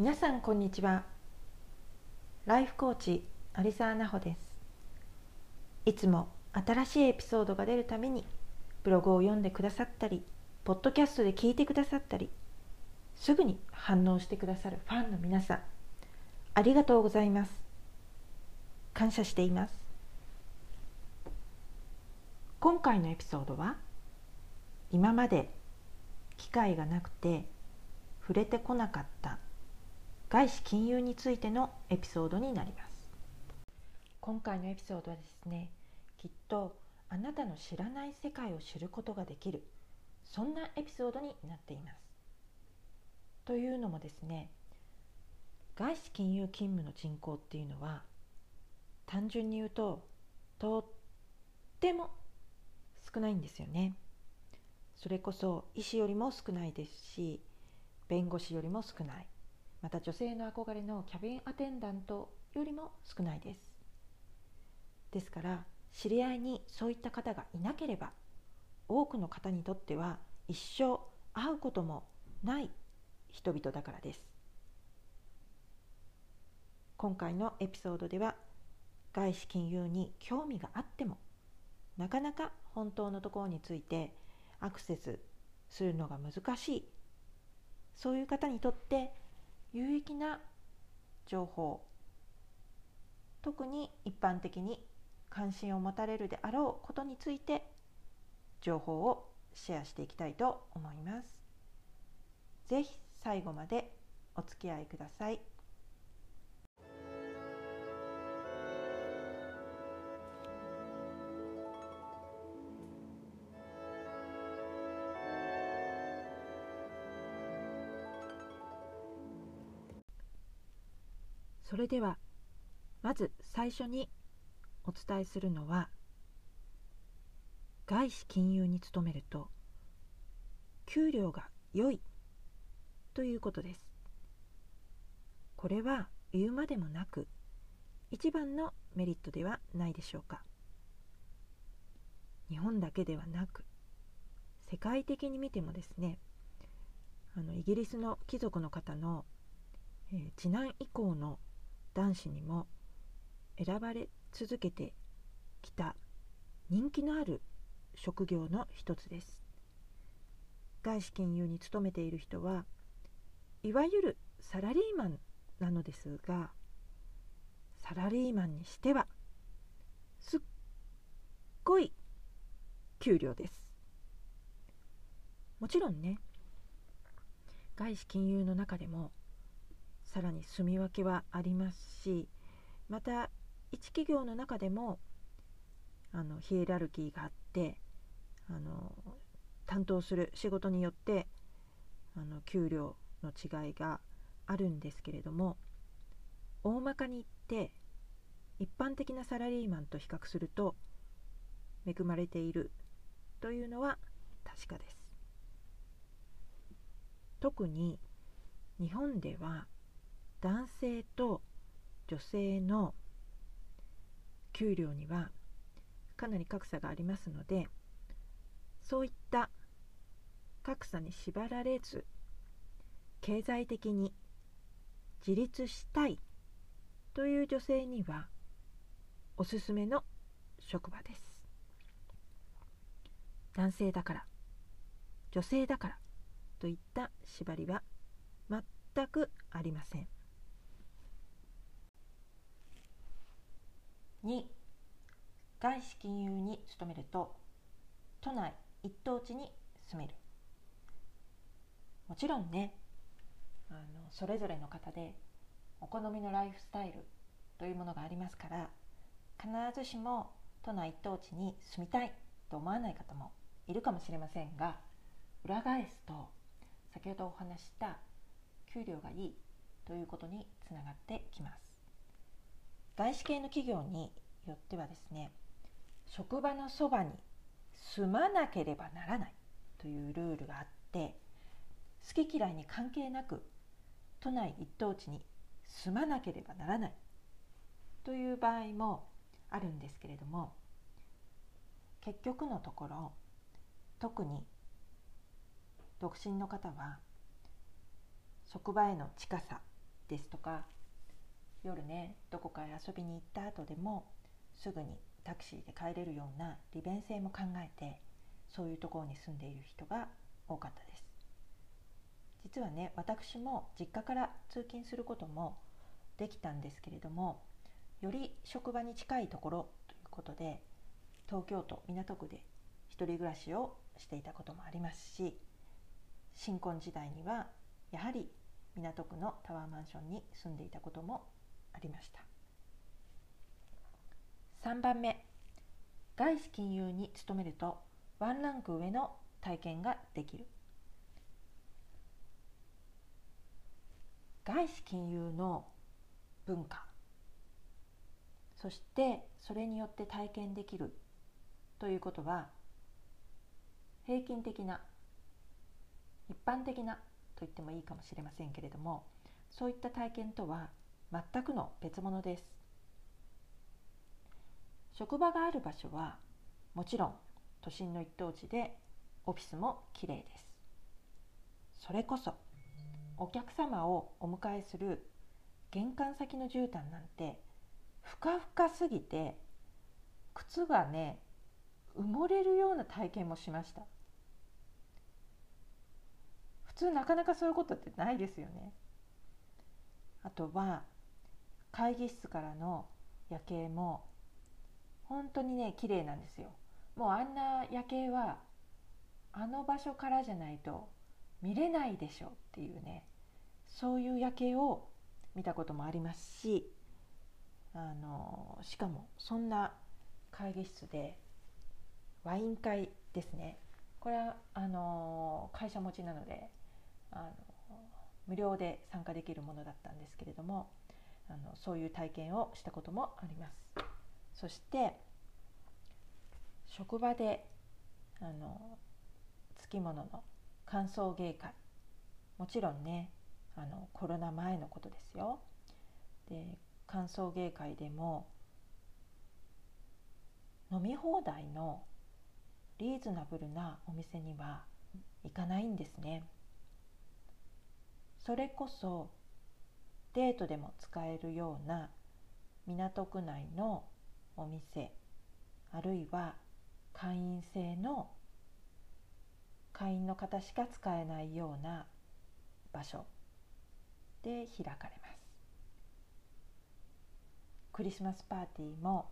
皆さんこんにちは。ライフコーチ有沢奈穂です。いつも新しいエピソードが出るためにブログを読んでくださったりポッドキャストで聞いてくださったりすぐに反応してくださるファンの皆さんありがとうございます。感謝しています。今回のエピソードは今まで機会がなくて触れてこなかった外資金融についてのエピソードになります。今回のエピソードはですねきっとあなたの知らない世界を知ることができるそんなエピソードになっています。というのもですね外資金融勤務の人口っていうのは単純に言うととっても少ないんですよね。それこそ医師よりも少ないですし弁護士よりも少ない。また女性の憧れのキャビンアテンダントよりも少ないです。ですから知り合いにそういった方がいなければ多くの方にとっては一生会うこともない人々だからです。今回のエピソードでは外資金融に興味があってもなかなか本当のところについてアクセスするのが難しい。そういう方にとって有益な情報特に一般的に関心を持たれるであろうことについて情報をシェアしていきたいと思います。ぜひ最後までお付き合いください。それではまず最初にお伝えするのは外資金融に勤めると給料が良いということです。これは言うまでもなく一番のメリットではないでしょうか。日本だけではなく世界的に見てもですねあのイギリスの貴族の方の、えー、次男以降の男子にも選ばれ続けてきた人気のある職業の一つです。外資金融に勤めている人はいわゆるサラリーマンなのですがサラリーマンにしてはすっごい給料です。もちろんね外資金融の中でもさらに住み分けはありますしまた一企業の中でもあのヒエラルキーがあってあの担当する仕事によってあの給料の違いがあるんですけれども大まかに言って一般的なサラリーマンと比較すると恵まれているというのは確かです。特に日本では男性と女性の給料にはかなり格差がありますのでそういった格差に縛られず経済的に自立したいという女性にはおすすめの職場です。男性だから女性だからといった縛りは全くありません。2外資金融に勤めると都内一等地に住める。もちろんねあのそれぞれの方でお好みのライフスタイルというものがありますから必ずしも都内一等地に住みたいと思わない方もいるかもしれませんが裏返すと先ほどお話した給料がいいということにつながってきます。外資系の企業によってはですね職場のそばに住まなければならないというルールがあって好き嫌いに関係なく都内一等地に住まなければならないという場合もあるんですけれども結局のところ特に独身の方は職場への近さですとか夜ねどこかへ遊びに行った後でもすぐにタクシーで帰れるような利便性も考えてそういうところに住んでいる人が多かったです。実はね私も実家から通勤することもできたんですけれどもより職場に近いところということで東京都港区で一人暮らしをしていたこともありますし新婚時代にはやはり港区のタワーマンションに住んでいたこともありました。3番目。外資金融に勤めるとワンランク上の体験ができる。外資金融の文化。そしてそれによって体験できる。ということは平均的な一般的なと言ってもいいかもしれませんけれどもそういった体験とは全くの別物です。職場がある場所はもちろん都心の一等地でオフィスもきれいです。それこそお客様をお迎えする玄関先の絨毯なんてふかふかすぎて靴がね埋もれるような体験もしました。普通なかなかそういうことってないですよね。あとは会議室からの夜景も本当にね綺麗なんですよ。もうあんな夜景はあの場所からじゃないと見れないでしょっていうねそういう夜景を見たこともありますしあのしかもそんな会議室でワイン会ですね。これはあの会社持ちなのであの無料で参加できるものだったんですけれどもあのそういう体験をしたこともあります。そして職場であのつきものの歓送迎会。もちろんねあのコロナ前のことですよ。で歓送迎会でも飲み放題のリーズナブルなお店には行かないんですね。それこそデートでも使えるような港区内のお店あるいは会員制の会員の方しか使えないような場所で開かれます。クリスマスパーティーも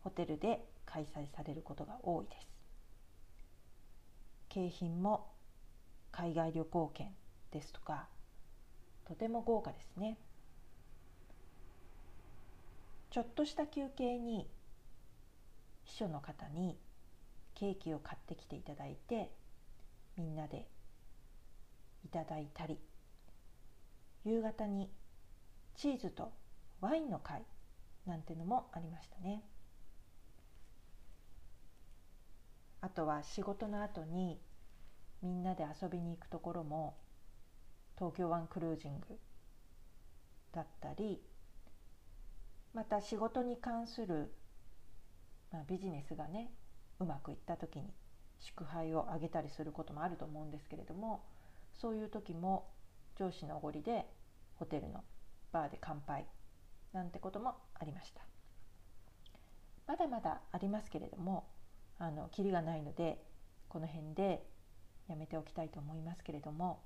ホテルで開催されることが多いです。景品も海外旅行券ですとかとても豪華ですね。ちょっとした休憩に秘書の方にケーキを買ってきていただいてみんなでいただいたり夕方にチーズとワインの会なんてのもありましたね。あとは仕事の後にみんなで遊びに行くところも東京湾クルージングだったりまた仕事に関する、まあ、ビジネスがねうまくいった時に祝杯をあげたりすることもあると思うんですけれどもそういう時も上司のおごりでホテルのバーで乾杯なんてこともありました。まだまだありますけれどもあのキリがないのでこの辺でやめておきたいと思いますけれども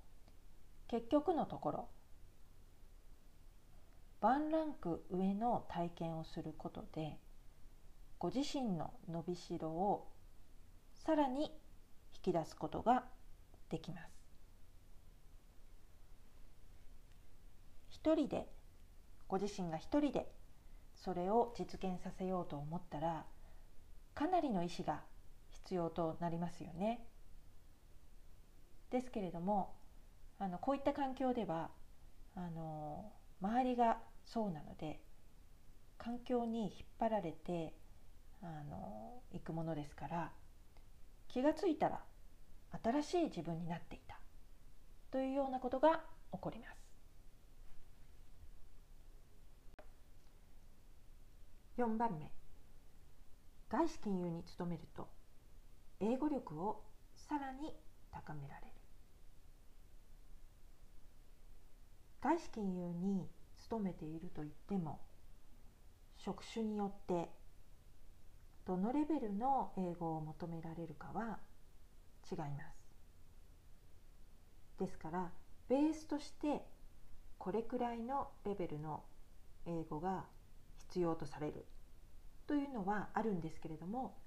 結局のところワンランク上の体験をすることでご自身の伸びしろをさらに引き出すことができます一人でご自身が一人でそれを実現させようと思ったらかなりの意志が必要となりますよね。ですけれどもあのこういった環境ではあの周りがそうなので環境に引っ張られてあの行くものですから気がついたら新しい自分になっていたというようなことが起こります。4番目外資金融に勤めると英語力をさらに高められる外資金融に勤めているといっても職種によってどのレベルの英語を求められるかは違います。ですからベースとしてこれくらいのレベルの英語が必要とされるというのはあるんですけれども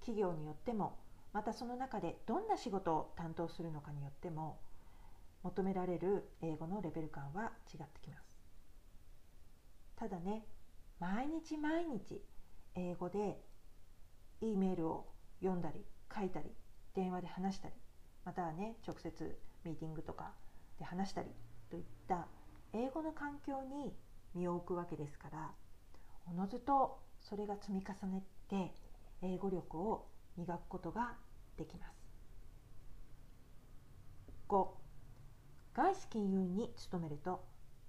企業によってもまたその中でどんな仕事を担当するのかによっても求められる英語のレベル感は違ってきます。ただね毎日毎日英語で E メールを読んだり書いたり電話で話したりまたはね直接ミーティングとかで話したりといった英語の環境に身を置くわけですからおのずとそれが積み重ねて英語力を磨くことができます。5外資金融に勤めると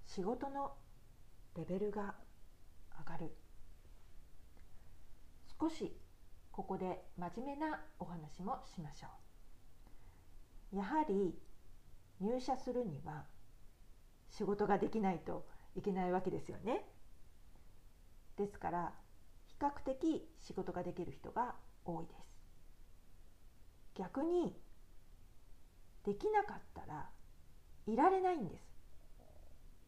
仕事のレベルが上がる。少しここで真面目なお話もしましょう。やはり入社するには仕事ができないといけないわけですよね。ですから比較的仕事ができる人が多いです。逆にできなかったらいられないんで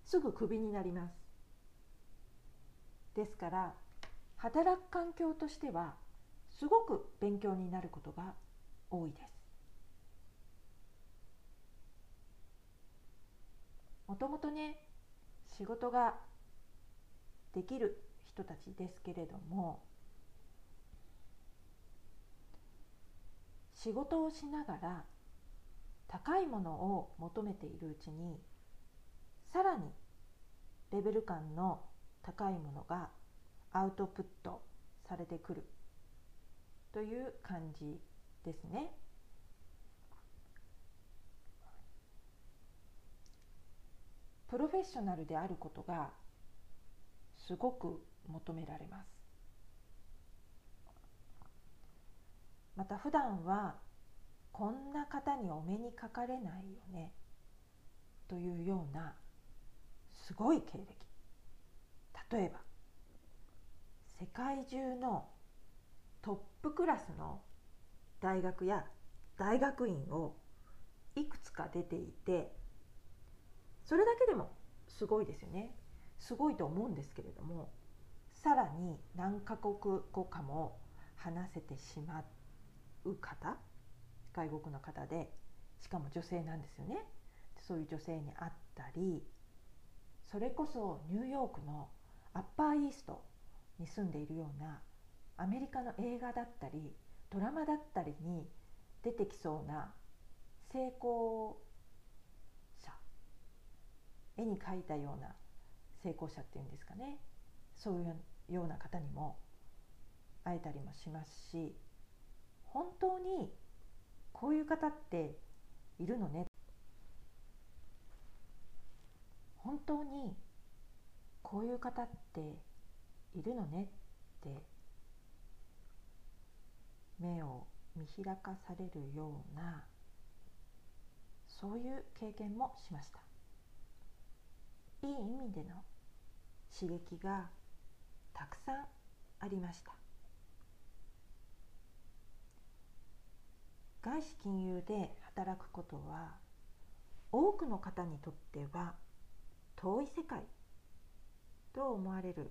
す。すぐクビになります。ですから働く環境としてはすごく勉強になることが多いです。もともとね仕事ができる人たちですけれども仕事をしながら高いものを求めているうちにさらにレベル感の高いものがアウトプットされてくるという感じですね。プロフェッショナルであることがすごく求められますまた普段はこんな方にお目にかかれないよねというようなすごい経歴例えば世界中のトップクラスの大学や大学院をいくつか出ていてそれだけでもすごいですよね。すごいと思うんですけれどもさらに何カ国語かも話せてしまう方外国の方でしかも女性なんですよね。そういう女性に会ったりそれこそニューヨークのアッパーイーストに住んでいるようなアメリカの映画だったりドラマだったりに出てきそうな成功者絵に描いたような成功者っていうんですかね。そういうような方にも会えたりもしますし本当にこういう方っているのね。本当にこういう方っているのねって目を見開かされるようなそういう経験もしました。いい意味での刺激がたくさんありました。外資金融で働くことは多くの方にとっては遠い世界。と思われる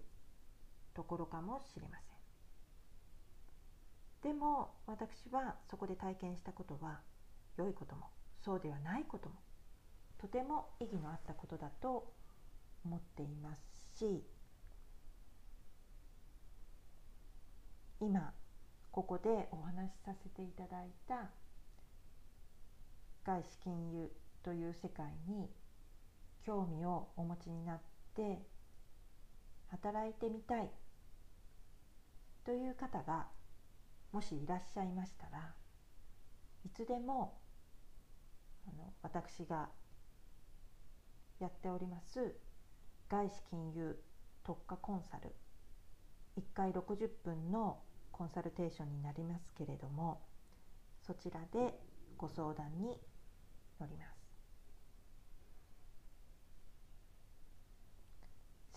ところかもしれません。でも私はそこで体験したことは良いこともそうではないこともとても意義のあったことだと思っていますし今ここでお話しさせていただいた外資金融という世界に興味をお持ちになって働いてみたい。という方がもしいらっしゃいましたらいつでもあの私がやっております外資金融特化コンサル。1回60分のコンサルテーションになりますけれどもそちらでご相談に乗ります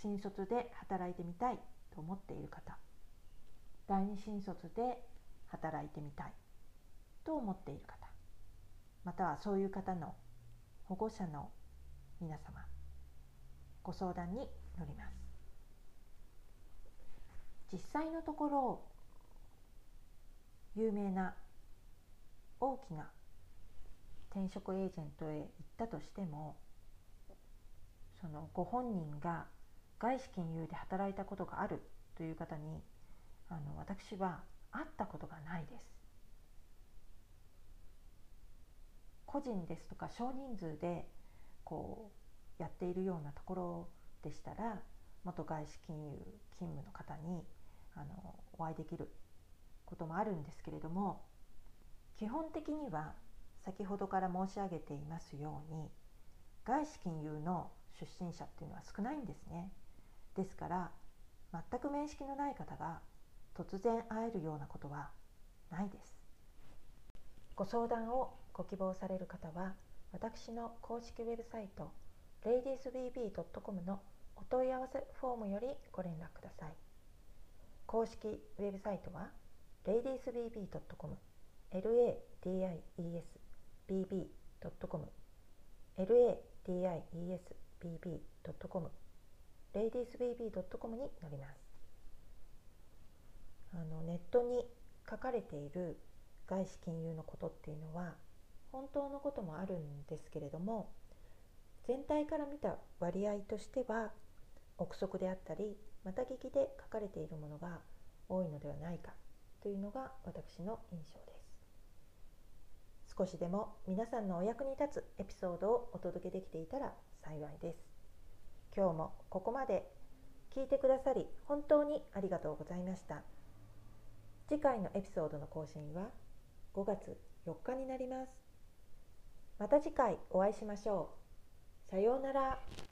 新卒で働いてみたいと思っている方。第二新卒で働いてみたい。と思っている方。またはそういう方の保護者の皆様。ご相談に乗ります。実際のところ有名な大きな転職エージェントへ行ったとしてもそのご本人が外資金融で働いたことがあるという方にあの私は会ったことがないです。個人ですとか少人数でこうやっているようなところでしたら元外資金融勤務の方にあのお会いできることもあるんですけれども基本的には先ほどから申し上げていますように外資金融の出身者っていうのは少ないんですね。ですから全く面識のない方が突然会えるようなことはないです。ご相談をご希望される方は私の公式ウェブサイト ladiesbb.com のお問い合わせフォームよりご連絡ください。公式ウェブサイトは ladiesbb.com ladiesbb.com ladiesbb.com ladiesbb.com になります。あのネットに書かれている外資金融のことっていうのは本当のこともあるんですけれども全体から見た割合としては憶測であったりまた聞きで書かれているものが多いのではないかというのが私の印象です。少しでも皆さんのお役に立つエピソードをお届けできていたら幸いです。今日もここまで聞いてくださり本当にありがとうございました。次回のエピソードの更新は5月4日になります。また次回お会いしましょう。さようなら。